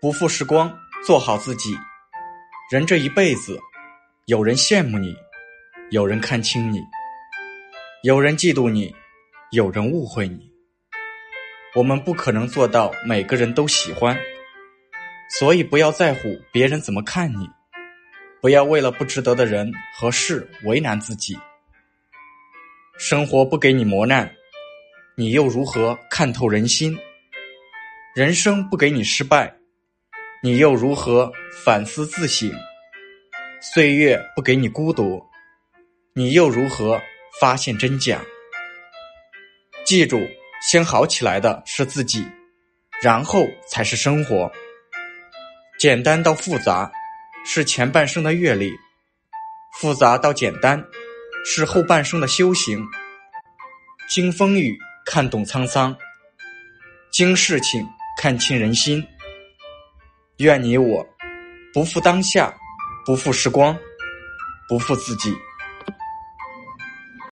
不负时光，做好自己。人这一辈子，有人羡慕你，有人看轻你，有人嫉妒你，有人误会你。我们不可能做到每个人都喜欢，所以不要在乎别人怎么看你，不要为了不值得的人和事为难自己。生活不给你磨难，你又如何看透人心？人生不给你失败。你又如何反思自省？岁月不给你孤独，你又如何发现真假？记住，先好起来的是自己，然后才是生活。简单到复杂，是前半生的阅历；复杂到简单，是后半生的修行。经风雨看懂沧桑，经事情看清人心。愿你我不负当下，不负时光，不负自己。